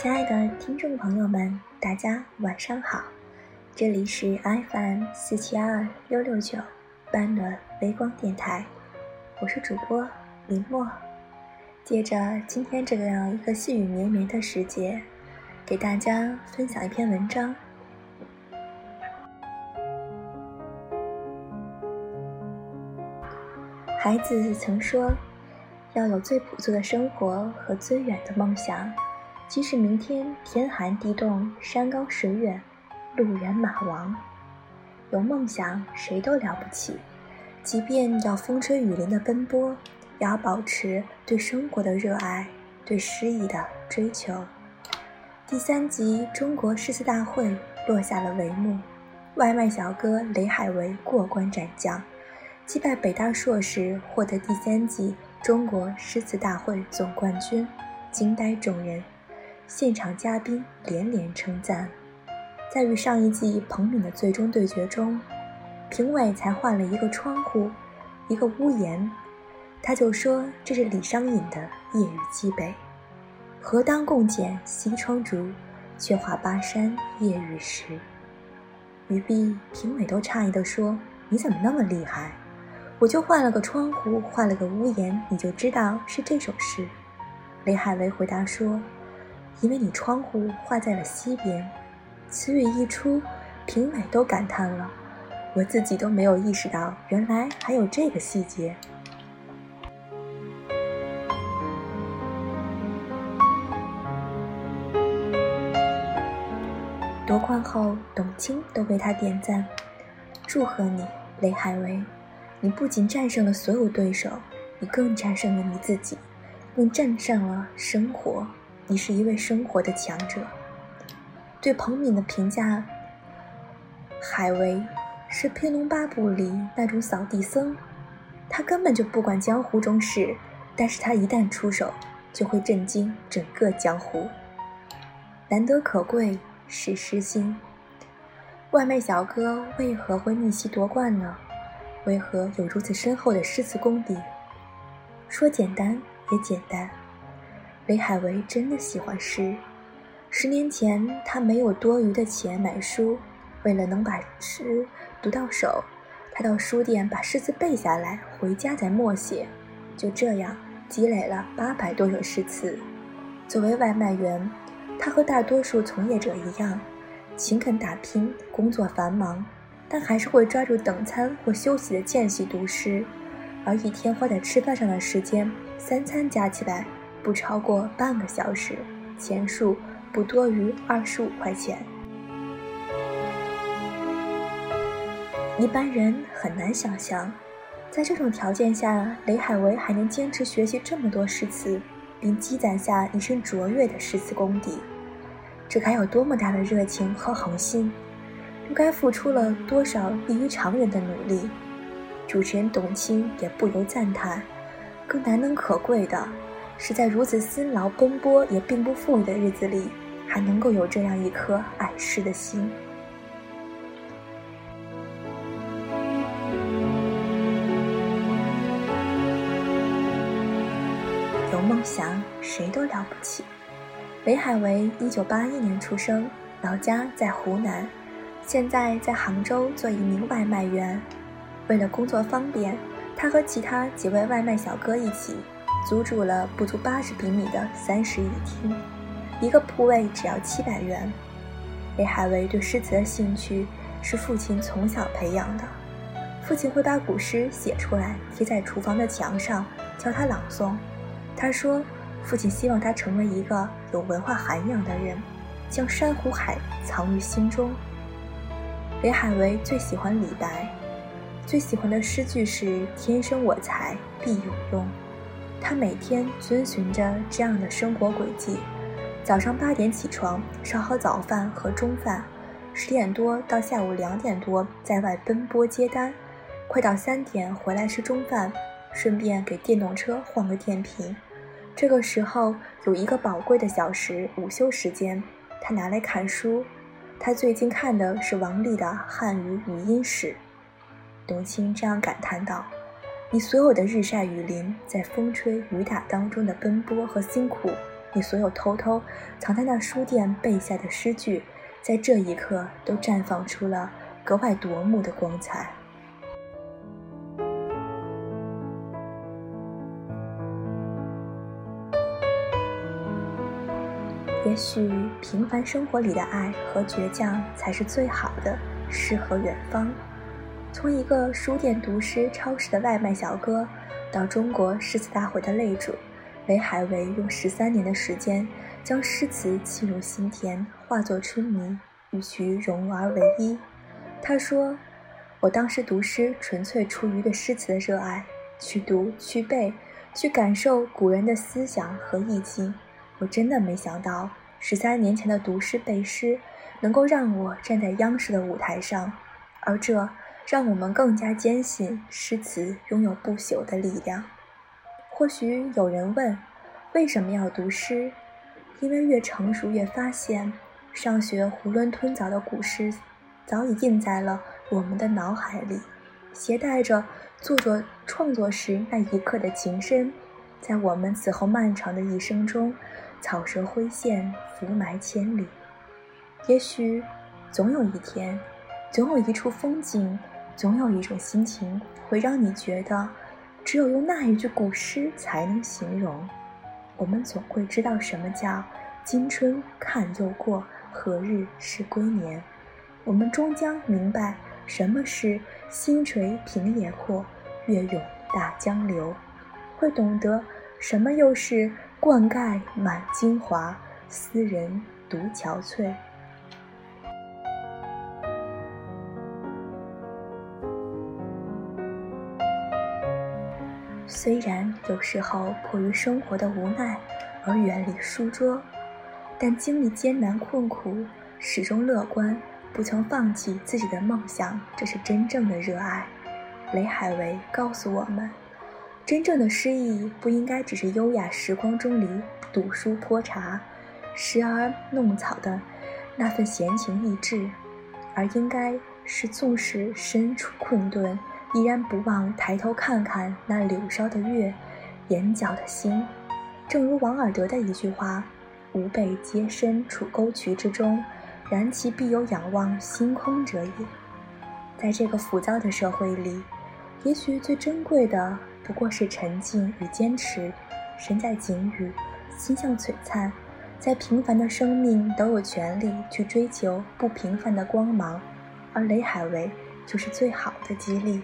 亲爱的听众朋友们，大家晚上好，这里是 FM 四七二六六九半暖微光电台，我是主播林墨。借着今天这样一个细雨绵绵的时节，给大家分享一篇文章。孩子曾说，要有最朴素的生活和最远的梦想。即使明天天寒地冻、山高水远、路远马亡，有梦想谁都了不起。即便要风吹雨淋的奔波，也要保持对生活的热爱、对诗意的追求。第三集中国诗词大会落下了帷幕，外卖小哥雷海为过关斩将，击败北大硕士，获得第三季中国诗词大会总冠军，惊呆众人。现场嘉宾连连称赞，在与上一季彭敏的最终对决中，评委才换了一个窗户，一个屋檐，他就说这是李商隐的《夜雨寄北》，何当共剪西窗烛，却话巴山夜雨时。于毕，评委都诧异地说：“你怎么那么厉害？我就换了个窗户，换了个屋檐，你就知道是这首诗。”雷海为回答说。因为你窗户画在了西边，词语一出，评委都感叹了，我自己都没有意识到，原来还有这个细节。夺冠后，董卿都为他点赞，祝贺你，雷海为，你不仅战胜了所有对手，你更战胜了你自己，更战胜了生活。你是一位生活的强者。对彭敏的评价，海为是《天龙八部》里那种扫地僧，他根本就不管江湖中事，但是他一旦出手，就会震惊整个江湖。难得可贵是诗心。外卖小哥为何会逆袭夺冠呢？为何有如此深厚的诗词功底？说简单也简单。雷海为真的喜欢诗。十年前，他没有多余的钱买书，为了能把诗读到手，他到书店把诗词背下来，回家再默写。就这样积累了八百多首诗词。作为外卖员，他和大多数从业者一样，勤恳打拼，工作繁忙，但还是会抓住等餐或休息的间隙读诗。而一天花在吃饭上的时间，三餐加起来。不超过半个小时，钱数不多于二十五块钱。一般人很难想象，在这种条件下，雷海为还能坚持学习这么多诗词，并积攒下一身卓越的诗词功底。这该有多么大的热情和恒心，又该付出了多少异于常人的努力？主持人董卿也不由赞叹：更难能可贵的。是在如此辛劳奔波也并不富裕的日子里，还能够有这样一颗爱诗的心。有梦想，谁都了不起。雷海为一九八一年出生，老家在湖南，现在在杭州做一名外卖员。为了工作方便，他和其他几位外卖小哥一起。租住了不足八十平米的三室一厅，一个铺位只要七百元。李海为对诗词的兴趣是父亲从小培养的，父亲会把古诗写出来贴在厨房的墙上教他朗诵。他说，父亲希望他成为一个有文化涵养的人，将山湖海藏于心中。李海为最喜欢李白，最喜欢的诗句是“天生我材必有用”。他每天遵循着这样的生活轨迹：早上八点起床，烧好早饭和中饭；十点多到下午两点多在外奔波接单，快到三点回来吃中饭，顺便给电动车换个电瓶。这个时候有一个宝贵的小时午休时间，他拿来看书。他最近看的是王力的《汉语语音史》。董卿这样感叹道。你所有的日晒雨淋，在风吹雨打当中的奔波和辛苦，你所有偷偷藏在那书店背下的诗句，在这一刻都绽放出了格外夺目的光彩。也许平凡生活里的爱和倔强才是最好的，诗和远方。从一个书店读诗、超市的外卖小哥，到中国诗词大会的擂主，雷海为用十三年的时间，将诗词沁入心田，化作春泥，与其融而为一。他说：“我当时读诗，纯粹出于对诗词的热爱，去读、去背、去感受古人的思想和意境。我真的没想到，十三年前的读诗背诗，能够让我站在央视的舞台上，而这……”让我们更加坚信诗词拥有不朽的力量。或许有人问，为什么要读诗？因为越成熟越发现，上学囫囵吞枣的古诗，早已印在了我们的脑海里，携带着作者创作时那一刻的情深，在我们此后漫长的一生中，草蛇灰线，伏埋千里。也许，总有一天，总有一处风景。总有一种心情会让你觉得，只有用那一句古诗才能形容。我们总会知道什么叫“今春看又过，何日是归年”。我们终将明白什么是“星垂平野阔，月涌大江流”，会懂得什么又是“灌溉满京华，斯人独憔悴”。虽然有时候迫于生活的无奈而远离书桌，但经历艰难困苦，始终乐观，不曾放弃自己的梦想，这是真正的热爱。雷海为告诉我们，真正的诗意不应该只是优雅时光中里读书泼茶、时而弄草的那份闲情逸致，而应该是纵使身处困顿。依然不忘抬头看看那柳梢的月，眼角的星。正如王尔德的一句话：“吾辈皆身处沟渠之中，然其必有仰望星空者也。”在这个浮躁的社会里，也许最珍贵的不过是沉静与坚持。身在景宇，心向璀璨，在平凡的生命都有权利去追求不平凡的光芒，而雷海为就是最好的激励。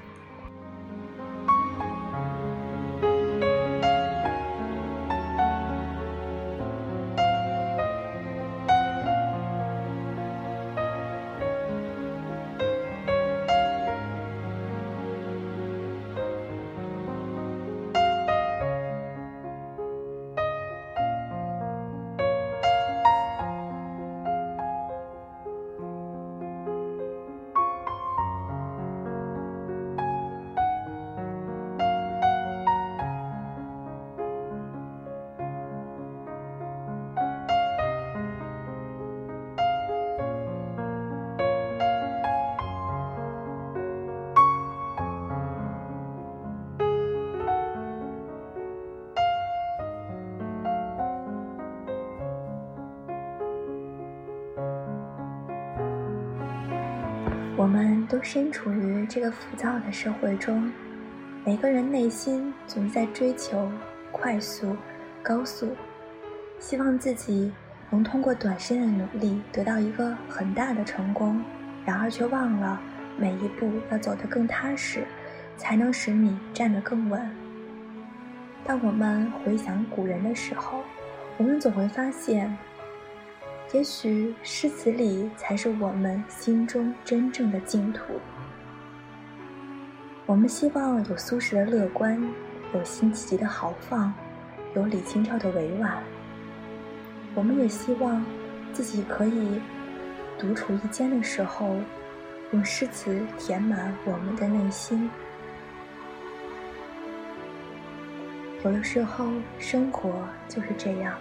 我们都身处于这个浮躁的社会中，每个人内心总在追求快速、高速，希望自己能通过短时间的努力得到一个很大的成功，然而却忘了每一步要走得更踏实，才能使你站得更稳。当我们回想古人的时候，我们总会发现。也许诗词里才是我们心中真正的净土。我们希望有苏轼的乐观，有辛弃疾的豪放，有李清照的委婉。我们也希望自己可以独处一间的时候，用诗词填满我们的内心。有的时候，生活就是这样。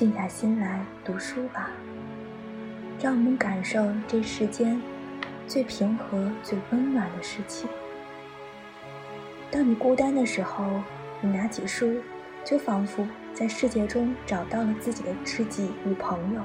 静下心来读书吧，让我们感受这世间最平和、最温暖的事情。当你孤单的时候，你拿起书，就仿佛在世界中找到了自己的知己与朋友。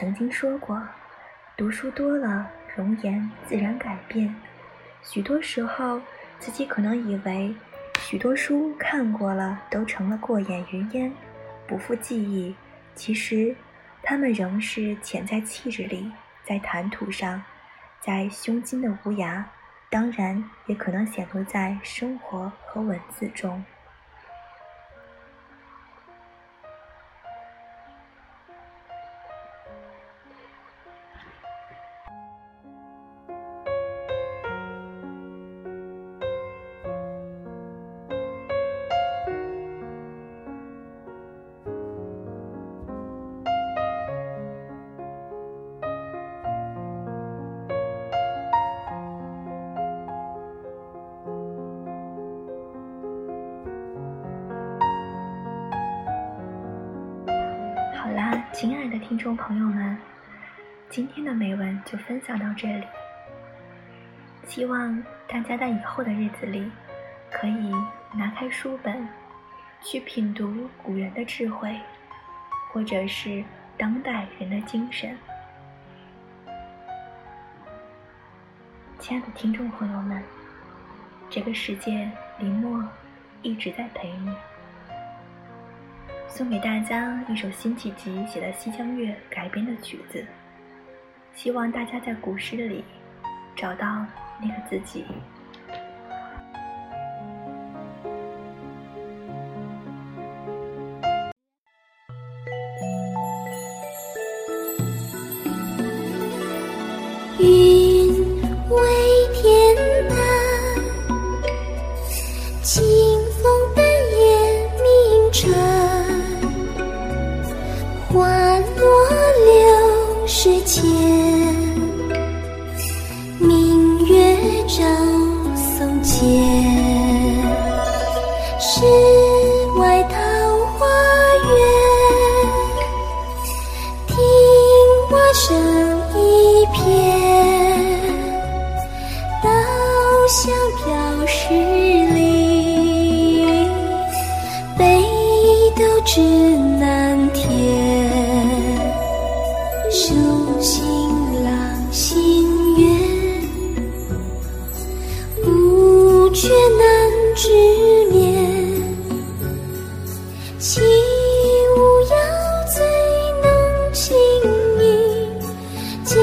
曾经说过：“读书多了，容颜自然改变。许多时候，自己可能以为许多书看过了，都成了过眼云烟，不复记忆。其实，它们仍是潜在气质里，在谈吐上，在胸襟的无涯，当然也可能显露在生活和文字中。”亲爱的听众朋友们，今天的美文就分享到这里。希望大家在以后的日子里，可以拿开书本，去品读古人的智慧，或者是当代人的精神。亲爱的听众朋友们，这个世界，林默一直在陪你。送给大家一首辛弃疾写的《西江月》改编的曲子，希望大家在古诗里找到那个自己。起舞摇醉弄清影今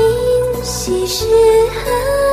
夕是何